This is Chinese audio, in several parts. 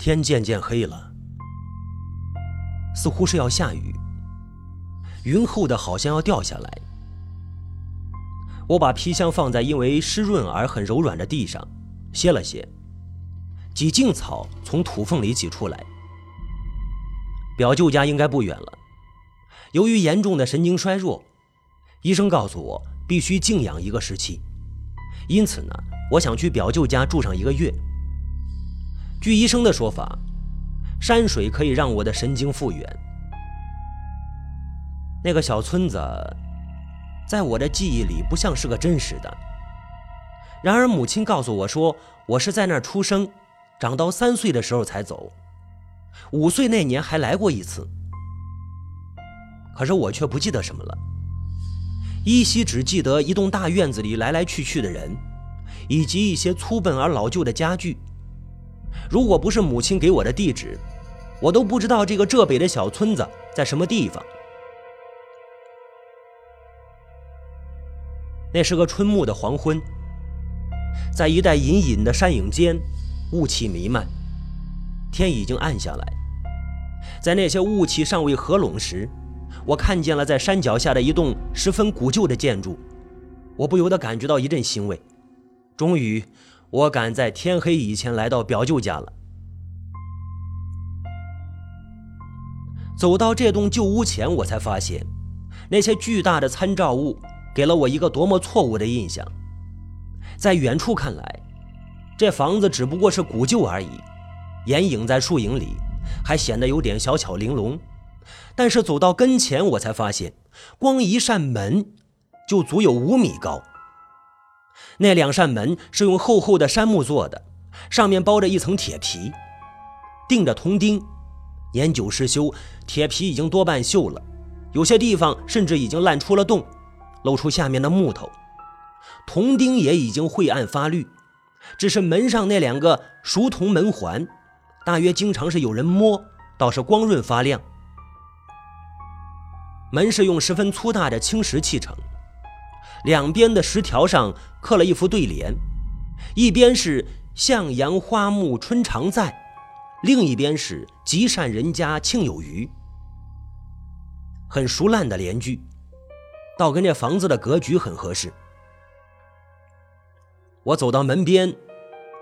天渐渐黑了，似乎是要下雨，云厚的好像要掉下来。我把皮箱放在因为湿润而很柔软的地上，歇了歇。几茎草从土缝里挤出来。表舅家应该不远了。由于严重的神经衰弱，医生告诉我必须静养一个时期。因此呢，我想去表舅家住上一个月。据医生的说法，山水可以让我的神经复原。那个小村子，在我的记忆里不像是个真实的。然而母亲告诉我说，我是在那儿出生。长到三岁的时候才走，五岁那年还来过一次，可是我却不记得什么了，依稀只记得一栋大院子里来来去去的人，以及一些粗笨而老旧的家具。如果不是母亲给我的地址，我都不知道这个浙北的小村子在什么地方。那是个春暮的黄昏，在一带隐隐的山影间。雾气弥漫，天已经暗下来。在那些雾气尚未合拢时，我看见了在山脚下的一栋十分古旧的建筑，我不由得感觉到一阵欣慰。终于，我赶在天黑以前来到表舅家了。走到这栋旧屋前，我才发现，那些巨大的参照物给了我一个多么错误的印象。在远处看来。这房子只不过是古旧而已，掩影在树影里，还显得有点小巧玲珑。但是走到跟前，我才发现，光一扇门就足有五米高。那两扇门是用厚厚的杉木做的，上面包着一层铁皮，钉着铜钉。年久失修，铁皮已经多半锈了，有些地方甚至已经烂出了洞，露出下面的木头。铜钉也已经晦暗发绿。只是门上那两个熟铜门环，大约经常是有人摸，倒是光润发亮。门是用十分粗大的青石砌成，两边的石条上刻了一副对联，一边是“向阳花木春常在”，另一边是“积善人家庆有余”。很熟烂的联句，倒跟这房子的格局很合适。我走到门边，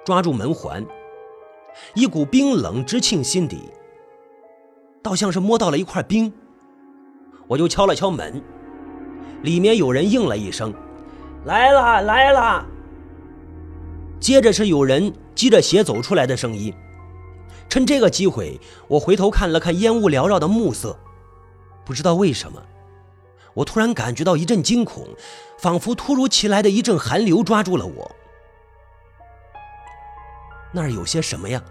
抓住门环，一股冰冷直沁心底，倒像是摸到了一块冰。我就敲了敲门，里面有人应了一声：“来了，来了。”接着是有人系着鞋走出来的声音。趁这个机会，我回头看了看烟雾缭绕的暮色，不知道为什么，我突然感觉到一阵惊恐，仿佛突如其来的一阵寒流抓住了我。那儿有些什么呀？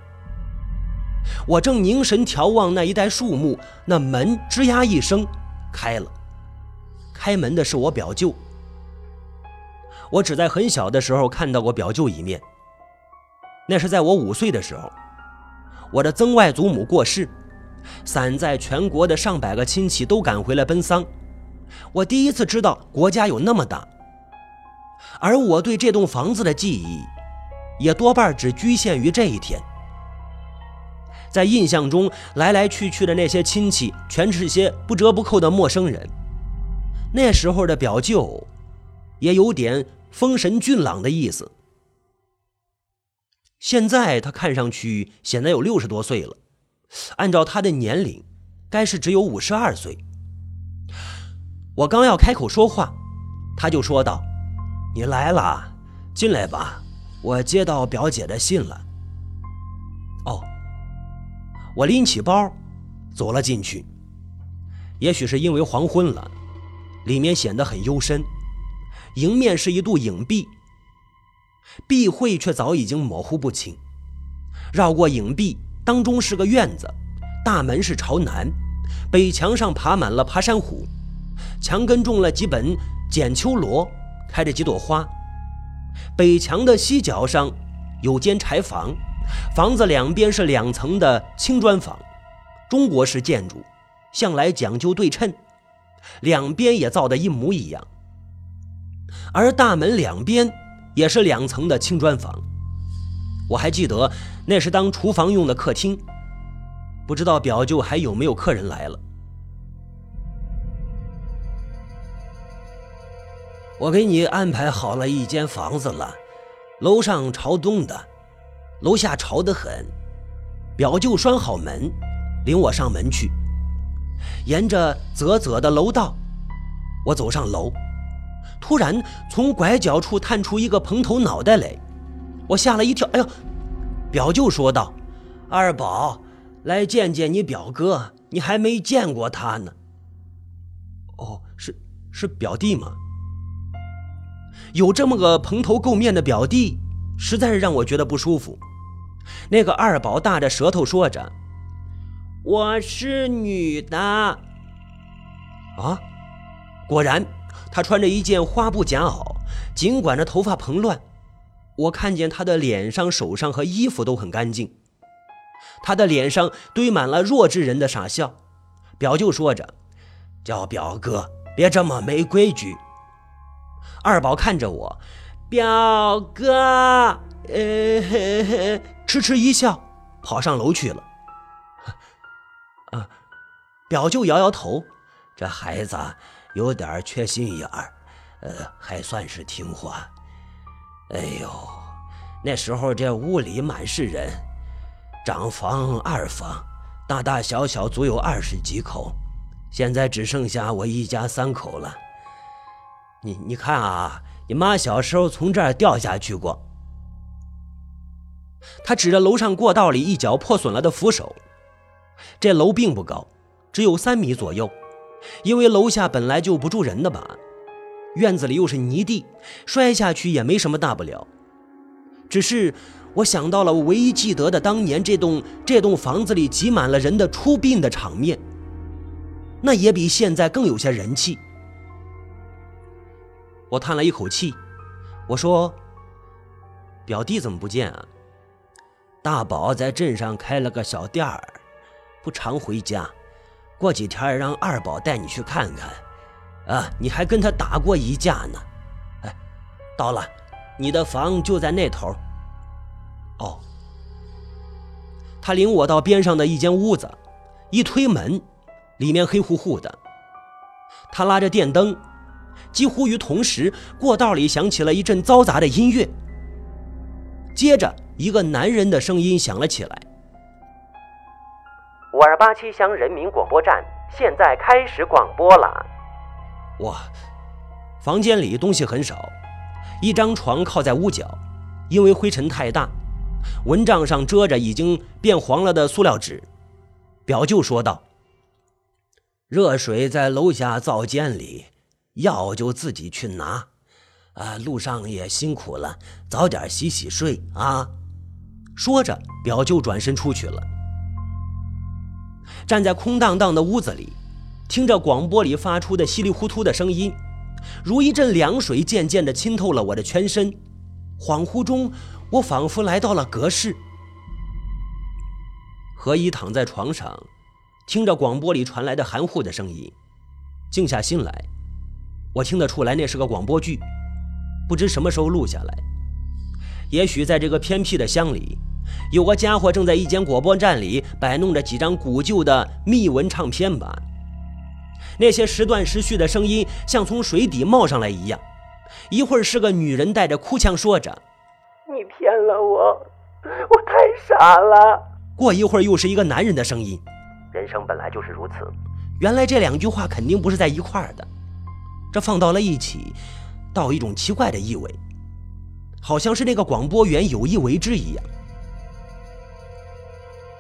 我正凝神眺望那一带树木，那门吱呀一声开了。开门的是我表舅。我只在很小的时候看到过表舅一面，那是在我五岁的时候，我的曾外祖母过世，散在全国的上百个亲戚都赶回来奔丧，我第一次知道国家有那么大，而我对这栋房子的记忆。也多半只局限于这一天。在印象中，来来去去的那些亲戚，全是些不折不扣的陌生人。那时候的表舅，也有点风神俊朗的意思。现在他看上去显得有六十多岁了，按照他的年龄，该是只有五十二岁。我刚要开口说话，他就说道：“你来了，进来吧。”我接到表姐的信了。哦，我拎起包，走了进去。也许是因为黄昏了，里面显得很幽深。迎面是一堵影壁，壁绘却早已经模糊不清。绕过影壁，当中是个院子，大门是朝南，北墙上爬满了爬山虎，墙根种了几本剪秋罗，开着几朵花。北墙的西角上有间柴房，房子两边是两层的青砖房，中国式建筑，向来讲究对称，两边也造的一模一样。而大门两边也是两层的青砖房，我还记得那是当厨房用的客厅，不知道表舅还有没有客人来了。我给你安排好了一间房子了，楼上朝东的，楼下潮得很。表舅拴好门，领我上门去，沿着啧啧的楼道，我走上楼，突然从拐角处探出一个蓬头脑袋来。我吓了一跳，哎呦！表舅说道：“二宝，来见见你表哥，你还没见过他呢。”哦，是是表弟吗？有这么个蓬头垢面的表弟，实在是让我觉得不舒服。那个二宝大着舌头说着：“我是女的。”啊，果然，她穿着一件花布夹袄，尽管这头发蓬乱。我看见他的脸上、手上和衣服都很干净，他的脸上堆满了弱智人的傻笑。表舅说着：“叫表哥，别这么没规矩。”二宝看着我，表哥，呃，痴痴一笑，跑上楼去了。表舅摇摇头，这孩子有点缺心眼儿，呃，还算是听话。哎呦，那时候这屋里满是人，长房、二房，大大小小足有二十几口，现在只剩下我一家三口了。你你看啊，你妈小时候从这儿掉下去过。他指着楼上过道里一脚破损了的扶手，这楼并不高，只有三米左右，因为楼下本来就不住人的吧。院子里又是泥地，摔下去也没什么大不了。只是我想到了我唯一记得的当年这栋这栋房子里挤满了人的出殡的场面，那也比现在更有些人气。我叹了一口气，我说：“表弟怎么不见啊？”大宝在镇上开了个小店儿，不常回家，过几天让二宝带你去看看。啊，你还跟他打过一架呢，哎，到了，你的房就在那头。哦，他领我到边上的一间屋子，一推门，里面黑乎乎的。他拉着电灯，几乎于同时，过道里响起了一阵嘈杂的音乐。接着，一个男人的声音响了起来：“五二八七乡人民广播站现在开始广播了。”哇，房间里东西很少，一张床靠在屋角，因为灰尘太大，蚊帐上遮着已经变黄了的塑料纸。表舅说道：“热水在楼下灶间里，药就自己去拿。啊，路上也辛苦了，早点洗洗睡啊。”说着，表舅转身出去了。站在空荡荡的屋子里。听着广播里发出的稀里糊涂的声音，如一阵凉水，渐渐地浸透了我的全身。恍惚中，我仿佛来到了隔世。何一躺在床上，听着广播里传来的含糊的声音，静下心来。我听得出来，那是个广播剧，不知什么时候录下来。也许在这个偏僻的乡里，有个家伙正在一间广播站里摆弄着几张古旧的密文唱片吧。那些时断时续的声音像从水底冒上来一样，一会儿是个女人带着哭腔说着：“你骗了我，我太傻了。”过一会儿又是一个男人的声音：“人生本来就是如此。”原来这两句话肯定不是在一块儿的，这放到了一起，倒一种奇怪的意味，好像是那个广播员有意为之一样。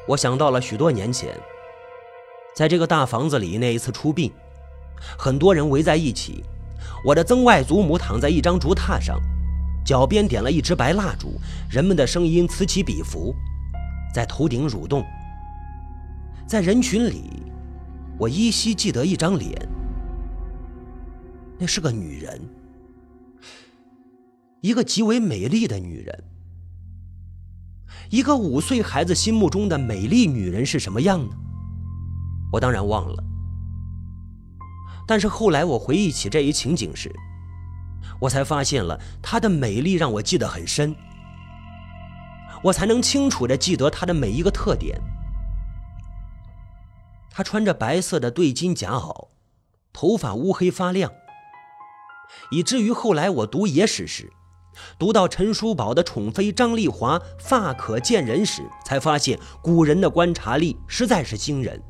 我想到了许多年前，在这个大房子里那一次出殡。很多人围在一起，我的曾外祖母躺在一张竹榻上，脚边点了一支白蜡烛，人们的声音此起彼伏，在头顶蠕动。在人群里，我依稀记得一张脸，那是个女人，一个极为美丽的女人。一个五岁孩子心目中的美丽女人是什么样呢？我当然忘了。但是后来我回忆起这一情景时，我才发现了她的美丽让我记得很深。我才能清楚地记得她的每一个特点。她穿着白色的对襟夹袄，头发乌黑发亮，以至于后来我读野史时，读到陈叔宝的宠妃张丽华发可见人时，才发现古人的观察力实在是惊人。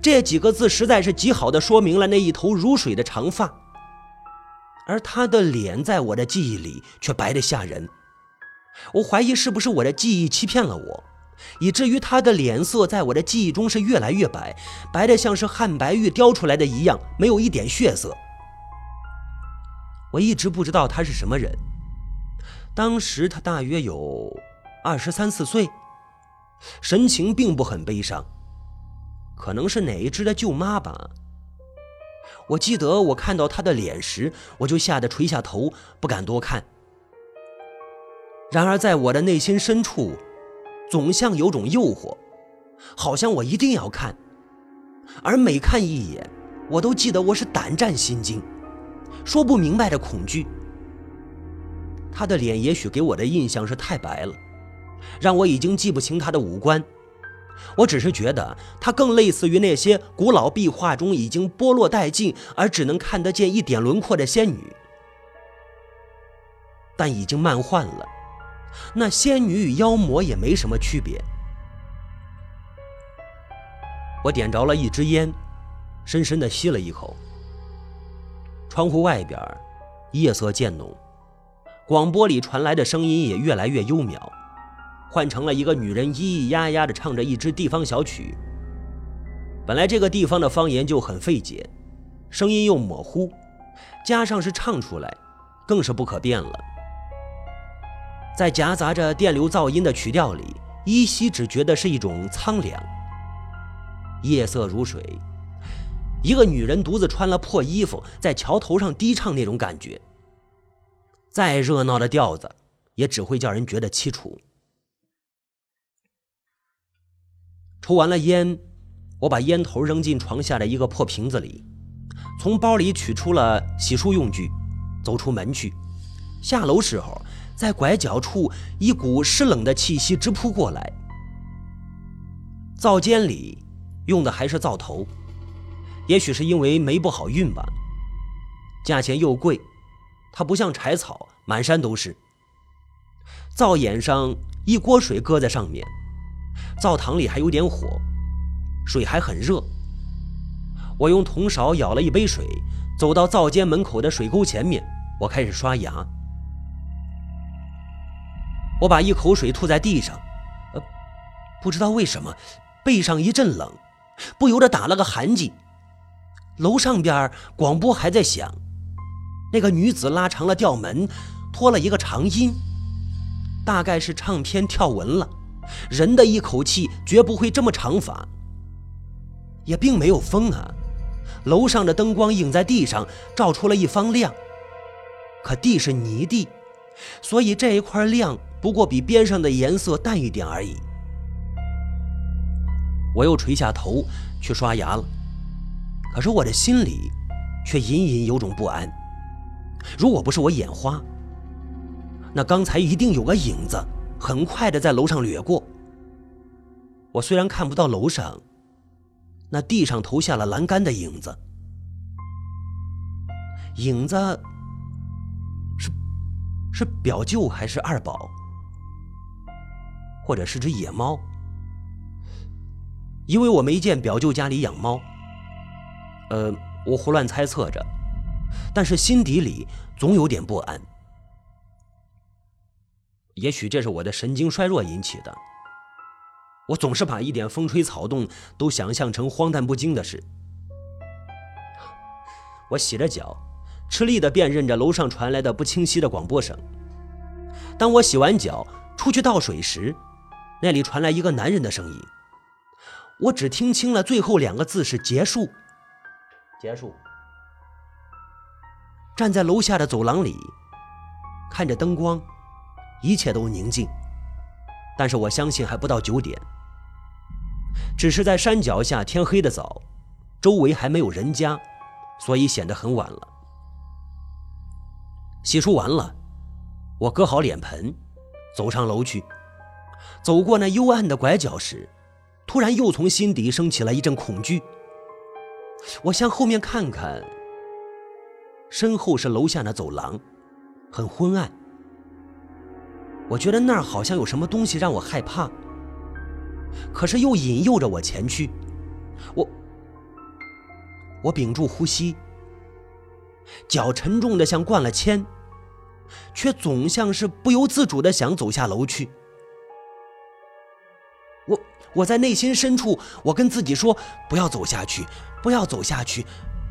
这几个字实在是极好的说明了那一头如水的长发，而他的脸在我的记忆里却白得吓人。我怀疑是不是我的记忆欺骗了我，以至于他的脸色在我的记忆中是越来越白，白的像是汉白玉雕出来的一样，没有一点血色。我一直不知道他是什么人。当时他大约有二十三四岁，神情并不很悲伤。可能是哪一只的舅妈吧。我记得我看到她的脸时，我就吓得垂下头，不敢多看。然而，在我的内心深处，总像有种诱惑，好像我一定要看。而每看一眼，我都记得我是胆战心惊，说不明白的恐惧。他的脸也许给我的印象是太白了，让我已经记不清他的五官。我只是觉得他更类似于那些古老壁画中已经剥落殆尽而只能看得见一点轮廓的仙女，但已经漫换了。那仙女与妖魔也没什么区别。我点着了一支烟，深深的吸了一口。窗户外边，夜色渐浓，广播里传来的声音也越来越幽渺。换成了一个女人咿咿呀呀的唱着一支地方小曲。本来这个地方的方言就很费解，声音又模糊，加上是唱出来，更是不可辨了。在夹杂着电流噪音的曲调里，依稀只觉得是一种苍凉。夜色如水，一个女人独自穿了破衣服，在桥头上低唱那种感觉。再热闹的调子，也只会叫人觉得凄楚。抽完了烟，我把烟头扔进床下的一个破瓶子里，从包里取出了洗漱用具，走出门去。下楼时候，在拐角处，一股湿冷的气息直扑过来。灶间里用的还是灶头，也许是因为煤不好运吧，价钱又贵，它不像柴草，满山都是。灶眼上一锅水搁在上面。灶堂里还有点火，水还很热。我用铜勺舀了一杯水，走到灶间门口的水沟前面，我开始刷牙。我把一口水吐在地上，呃，不知道为什么，背上一阵冷，不由得打了个寒噤。楼上边广播还在响，那个女子拉长了调门，拖了一个长音，大概是唱片跳文了。人的一口气绝不会这么长法，也并没有风啊。楼上的灯光映在地上，照出了一方亮。可地是泥地，所以这一块亮不过比边上的颜色淡一点而已。我又垂下头去刷牙了，可是我的心里却隐隐有种不安。如果不是我眼花，那刚才一定有个影子。很快的在楼上掠过。我虽然看不到楼上，那地上投下了栏杆的影子，影子是是表舅还是二宝，或者是只野猫？因为我没见表舅家里养猫，呃，我胡乱猜测着，但是心底里总有点不安。也许这是我的神经衰弱引起的。我总是把一点风吹草动都想象成荒诞不经的事。我洗着脚，吃力地辨认着楼上传来的不清晰的广播声。当我洗完脚出去倒水时，那里传来一个男人的声音。我只听清了最后两个字是“结束”。结束。站在楼下的走廊里，看着灯光。一切都宁静，但是我相信还不到九点，只是在山脚下天黑的早，周围还没有人家，所以显得很晚了。洗漱完了，我搁好脸盆，走上楼去，走过那幽暗的拐角时，突然又从心底升起了一阵恐惧。我向后面看看，身后是楼下的走廊，很昏暗。我觉得那儿好像有什么东西让我害怕，可是又引诱着我前去。我，我屏住呼吸，脚沉重的像灌了铅，却总像是不由自主的想走下楼去。我，在内心深处，我跟自己说：不要走下去，不要走下去。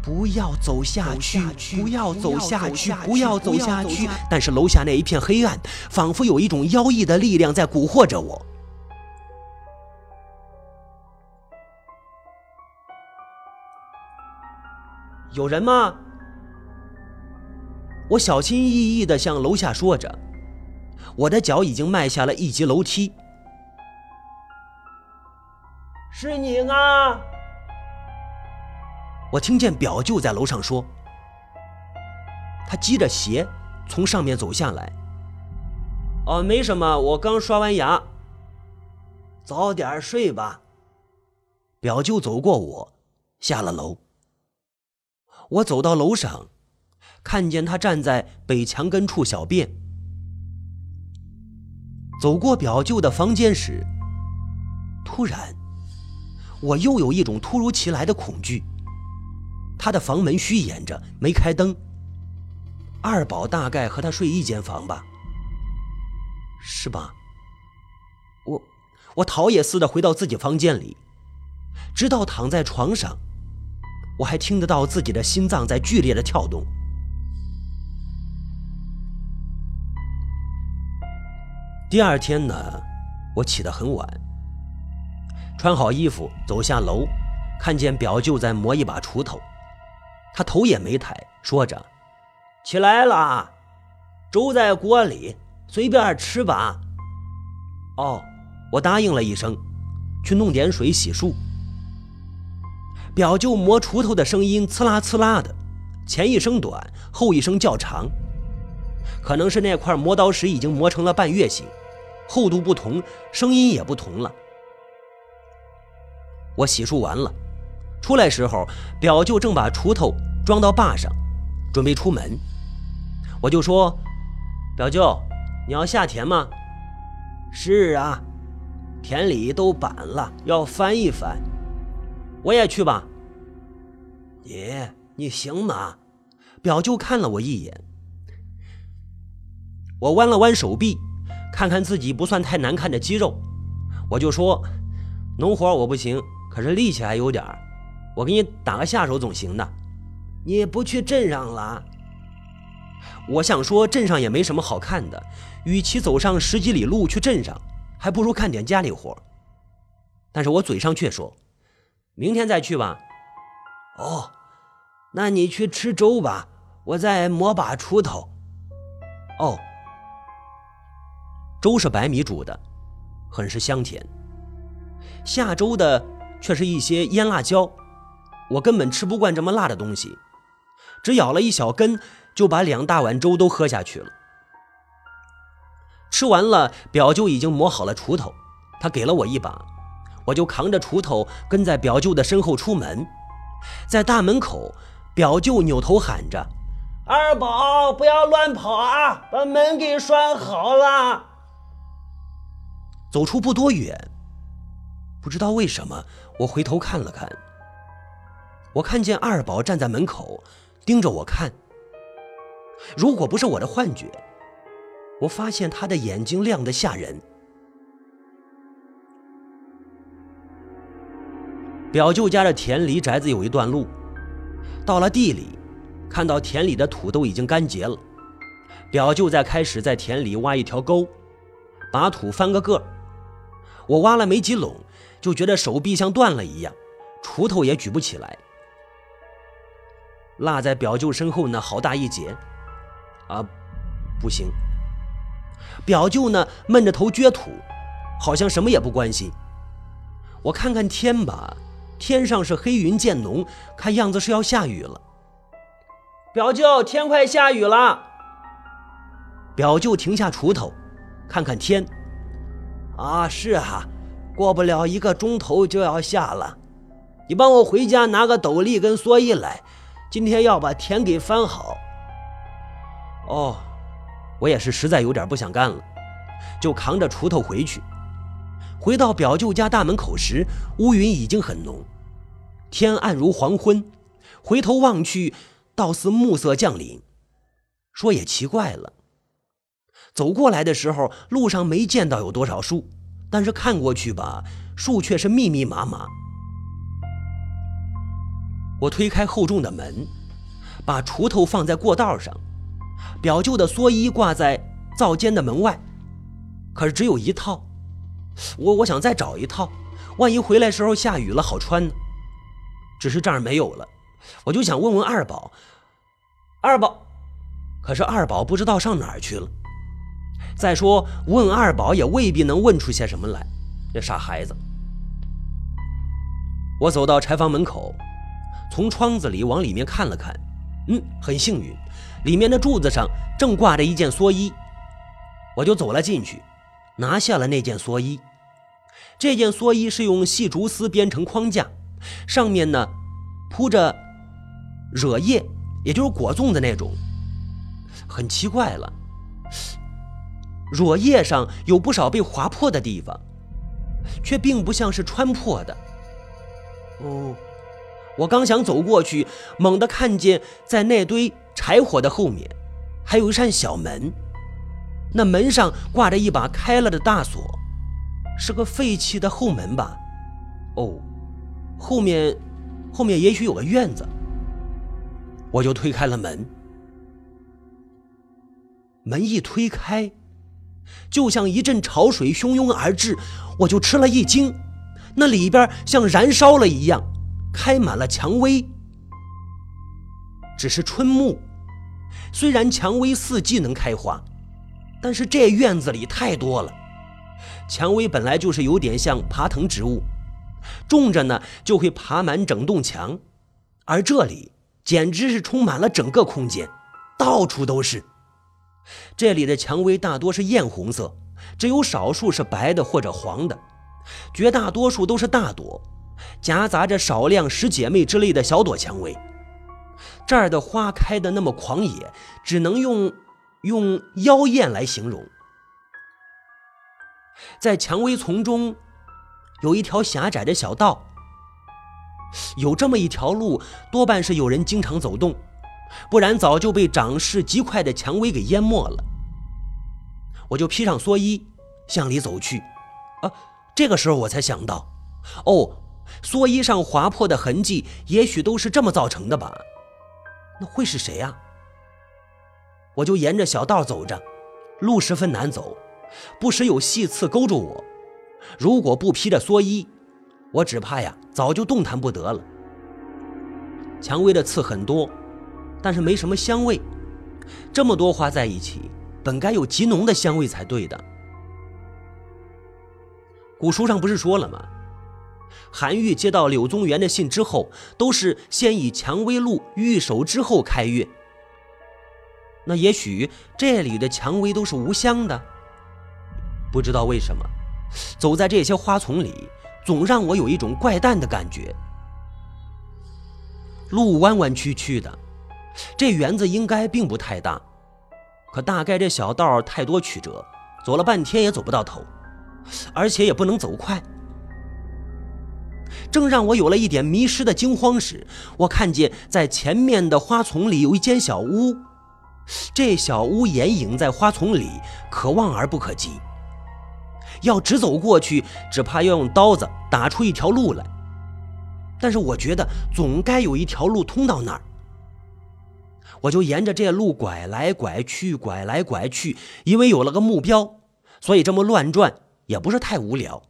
不要走下去！不要走下去！不要走下去！但是楼下那一片黑暗，仿佛有一种妖异的力量在蛊惑着我。有人吗？我小心翼翼的向楼下说着，我的脚已经迈下了一级楼梯。是你啊！我听见表舅在楼上说：“他系着鞋从上面走下来。”“哦，没什么，我刚刷完牙。”“早点睡吧。”表舅走过我，下了楼。我走到楼上，看见他站在北墙根处小便。走过表舅的房间时，突然，我又有一种突如其来的恐惧。他的房门虚掩着，没开灯。二宝大概和他睡一间房吧，是吧？我我逃也似的回到自己房间里，直到躺在床上，我还听得到自己的心脏在剧烈的跳动。第二天呢，我起得很晚，穿好衣服走下楼，看见表舅在磨一把锄头。他头也没抬，说着：“起来了，粥在锅里，随便吃吧。”哦，我答应了一声，去弄点水洗漱。表舅磨锄头的声音刺啦刺啦的，前一声短，后一声较长，可能是那块磨刀石已经磨成了半月形，厚度不同，声音也不同了。我洗漱完了。出来时候，表舅正把锄头装到坝上，准备出门。我就说：“表舅，你要下田吗？”“是啊，田里都板了，要翻一翻。”“我也去吧。”“你你行吗？”表舅看了我一眼。我弯了弯手臂，看看自己不算太难看的肌肉，我就说：“农活我不行，可是力气还有点儿。”我给你打个下手总行的，你不去镇上了？我想说镇上也没什么好看的，与其走上十几里路去镇上，还不如干点家里活。但是我嘴上却说，明天再去吧。哦，那你去吃粥吧，我再磨把锄头。哦，粥是白米煮的，很是香甜。下粥的却是一些腌辣椒。我根本吃不惯这么辣的东西，只咬了一小根，就把两大碗粥都喝下去了。吃完了，表舅已经磨好了锄头，他给了我一把，我就扛着锄头跟在表舅的身后出门。在大门口，表舅扭头喊着：“二宝，不要乱跑啊，把门给拴好了。”走出不多远，不知道为什么，我回头看了看。我看见二宝站在门口，盯着我看。如果不是我的幻觉，我发现他的眼睛亮得吓人。表舅家的田离宅子有一段路，到了地里，看到田里的土都已经干结了。表舅在开始在田里挖一条沟，把土翻个个。我挖了没几垄，就觉得手臂像断了一样，锄头也举不起来。落在表舅身后呢，好大一截，啊，不行。表舅呢，闷着头撅土，好像什么也不关心。我看看天吧，天上是黑云渐浓，看样子是要下雨了。表舅，天快下雨了。表舅停下锄头，看看天，啊，是啊，过不了一个钟头就要下了。你帮我回家拿个斗笠跟蓑衣来，今天要把田给翻好。哦，我也是实在有点不想干了，就扛着锄头回去。回到表舅家大门口时，乌云已经很浓，天暗如黄昏。回头望去，倒似暮色降临。说也奇怪了，走过来的时候，路上没见到有多少树，但是看过去吧，树却是密密麻麻。我推开厚重的门，把锄头放在过道上，表舅的蓑衣挂在灶间的门外，可是只有一套。我我想再找一套，万一回来时候下雨了好穿呢。只是这儿没有了，我就想问问二宝。二宝，可是二宝不知道上哪儿去了。再说问二宝也未必能问出些什么来，这傻孩子。我走到柴房门口，从窗子里往里面看了看，嗯，很幸运，里面的柱子上正挂着一件蓑衣，我就走了进去。拿下了那件蓑衣，这件蓑衣是用细竹丝编成框架，上面呢铺着惹叶，也就是果粽的那种。很奇怪了，惹叶上有不少被划破的地方，却并不像是穿破的。哦，我刚想走过去，猛地看见在那堆柴火的后面，还有一扇小门。那门上挂着一把开了的大锁，是个废弃的后门吧？哦，后面，后面也许有个院子。我就推开了门，门一推开，就像一阵潮水汹涌而至，我就吃了一惊，那里边像燃烧了一样，开满了蔷薇。只是春木，虽然蔷薇四季能开花。但是这院子里太多了，蔷薇本来就是有点像爬藤植物，种着呢就会爬满整栋墙，而这里简直是充满了整个空间，到处都是。这里的蔷薇大多是艳红色，只有少数是白的或者黄的，绝大多数都是大朵，夹杂着少量十姐妹之类的小朵蔷薇。这儿的花开的那么狂野，只能用。用妖艳来形容，在蔷薇丛中有一条狭窄的小道，有这么一条路，多半是有人经常走动，不然早就被长势极快的蔷薇给淹没了。我就披上蓑衣向里走去，啊，这个时候我才想到，哦，蓑衣上划破的痕迹，也许都是这么造成的吧？那会是谁呀？我就沿着小道走着，路十分难走，不时有细刺勾住我。如果不披着蓑衣，我只怕呀，早就动弹不得了。蔷薇的刺很多，但是没什么香味。这么多花在一起，本该有极浓的香味才对的。古书上不是说了吗？韩愈接到柳宗元的信之后，都是先以蔷薇露御手之后开阅。那也许这里的蔷薇都是无香的，不知道为什么，走在这些花丛里，总让我有一种怪诞的感觉。路弯弯曲曲的，这园子应该并不太大，可大概这小道太多曲折，走了半天也走不到头，而且也不能走快。正让我有了一点迷失的惊慌时，我看见在前面的花丛里有一间小屋。这小屋掩影在花丛里，可望而不可及。要直走过去，只怕要用刀子打出一条路来。但是我觉得总该有一条路通到那儿，我就沿着这路拐来拐去，拐来拐去，因为有了个目标，所以这么乱转也不是太无聊。